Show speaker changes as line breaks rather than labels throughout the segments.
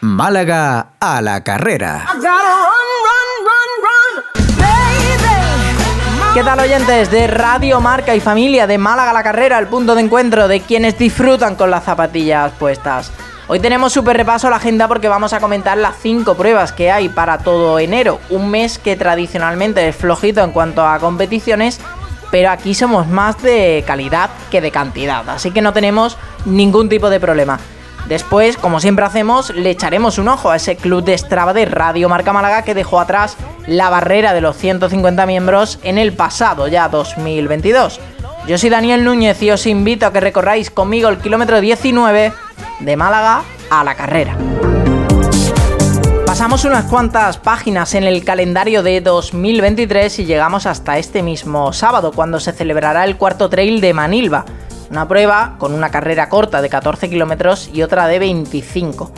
Málaga a la carrera.
¿Qué tal oyentes de Radio Marca y Familia de Málaga a la carrera, el punto de encuentro de quienes disfrutan con las zapatillas puestas? Hoy tenemos súper repaso a la agenda porque vamos a comentar las 5 pruebas que hay para todo enero, un mes que tradicionalmente es flojito en cuanto a competiciones, pero aquí somos más de calidad que de cantidad, así que no tenemos ningún tipo de problema. Después, como siempre hacemos, le echaremos un ojo a ese club de Strava de Radio Marca Málaga que dejó atrás la barrera de los 150 miembros en el pasado ya 2022. Yo soy Daniel Núñez y os invito a que recorráis conmigo el kilómetro 19 de Málaga a la carrera. Pasamos unas cuantas páginas en el calendario de 2023 y llegamos hasta este mismo sábado, cuando se celebrará el cuarto trail de Manilva, una prueba con una carrera corta de 14 kilómetros y otra de 25.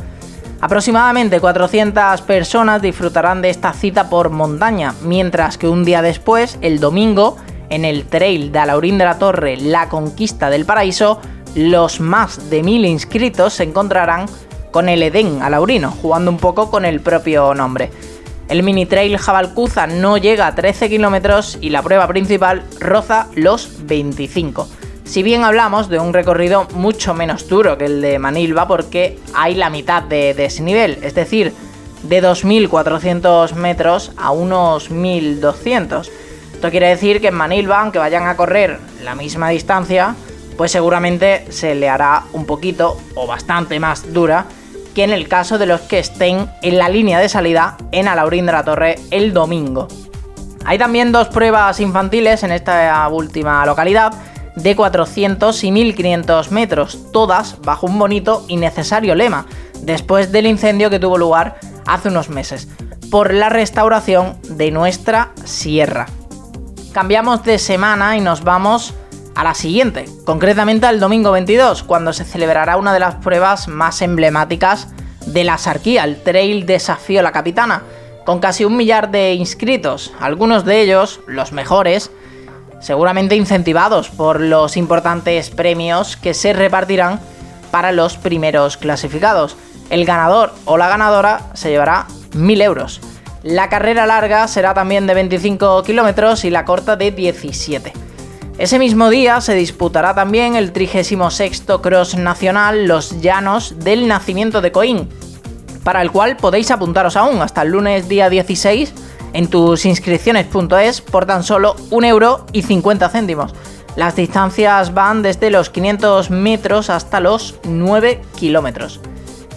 Aproximadamente 400 personas disfrutarán de esta cita por montaña, mientras que un día después, el domingo, en el trail de Alaurín de la Torre, la conquista del paraíso, los más de mil inscritos se encontrarán con el Edén Alaurino, jugando un poco con el propio nombre. El mini trail Jabalcuza no llega a 13 kilómetros y la prueba principal roza los 25. Si bien hablamos de un recorrido mucho menos duro que el de Manilva porque hay la mitad de desnivel, es decir, de 2.400 metros a unos 1.200. Esto quiere decir que en Manilva, aunque vayan a correr la misma distancia, pues seguramente se le hará un poquito o bastante más dura que en el caso de los que estén en la línea de salida en Alaurín de la Torre el domingo. Hay también dos pruebas infantiles en esta última localidad de 400 y 1500 metros, todas bajo un bonito y necesario lema, después del incendio que tuvo lugar hace unos meses, por la restauración de nuestra sierra. Cambiamos de semana y nos vamos a la siguiente, concretamente al domingo 22, cuando se celebrará una de las pruebas más emblemáticas de la Sarquía, el Trail Desafío La Capitana, con casi un millar de inscritos, algunos de ellos, los mejores, seguramente incentivados por los importantes premios que se repartirán para los primeros clasificados. El ganador o la ganadora se llevará 1.000 euros. La carrera larga será también de 25 kilómetros y la corta de 17. Ese mismo día se disputará también el 36 Cross Nacional Los Llanos del Nacimiento de Coín, para el cual podéis apuntaros aún hasta el lunes día 16 en tus inscripciones.es por tan solo 1 euro y 50 céntimos. Las distancias van desde los 500 metros hasta los 9 kilómetros.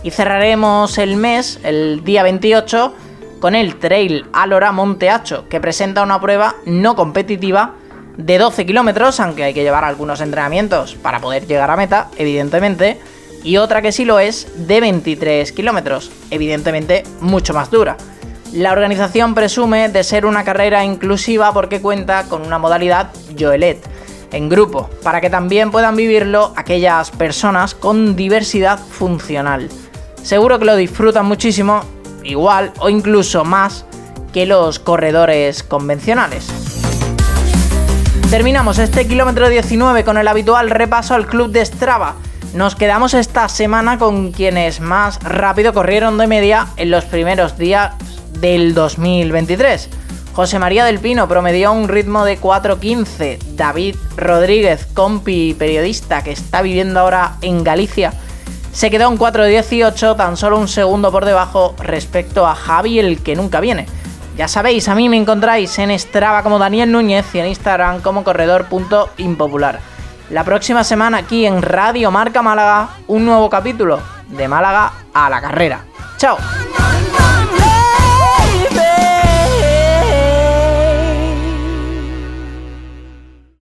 Y cerraremos el mes, el día 28, con el Trail Alora Monteacho, que presenta una prueba no competitiva de 12 kilómetros, aunque hay que llevar algunos entrenamientos para poder llegar a meta, evidentemente, y otra que sí lo es de 23 kilómetros, evidentemente mucho más dura. La organización presume de ser una carrera inclusiva porque cuenta con una modalidad Joelet en grupo, para que también puedan vivirlo aquellas personas con diversidad funcional. Seguro que lo disfrutan muchísimo, igual o incluso más que los corredores convencionales. Terminamos este kilómetro 19 con el habitual repaso al club de Strava. Nos quedamos esta semana con quienes más rápido corrieron de media en los primeros días del 2023. José María del Pino promedió un ritmo de 4.15. David Rodríguez, compi periodista que está viviendo ahora en Galicia, se quedó en 4.18, tan solo un segundo por debajo respecto a Javi, el que nunca viene. Ya sabéis, a mí me encontráis en Strava como Daniel Núñez y en Instagram como corredor.impopular. La próxima semana aquí en Radio Marca Málaga, un nuevo capítulo de Málaga a la carrera. ¡Chao!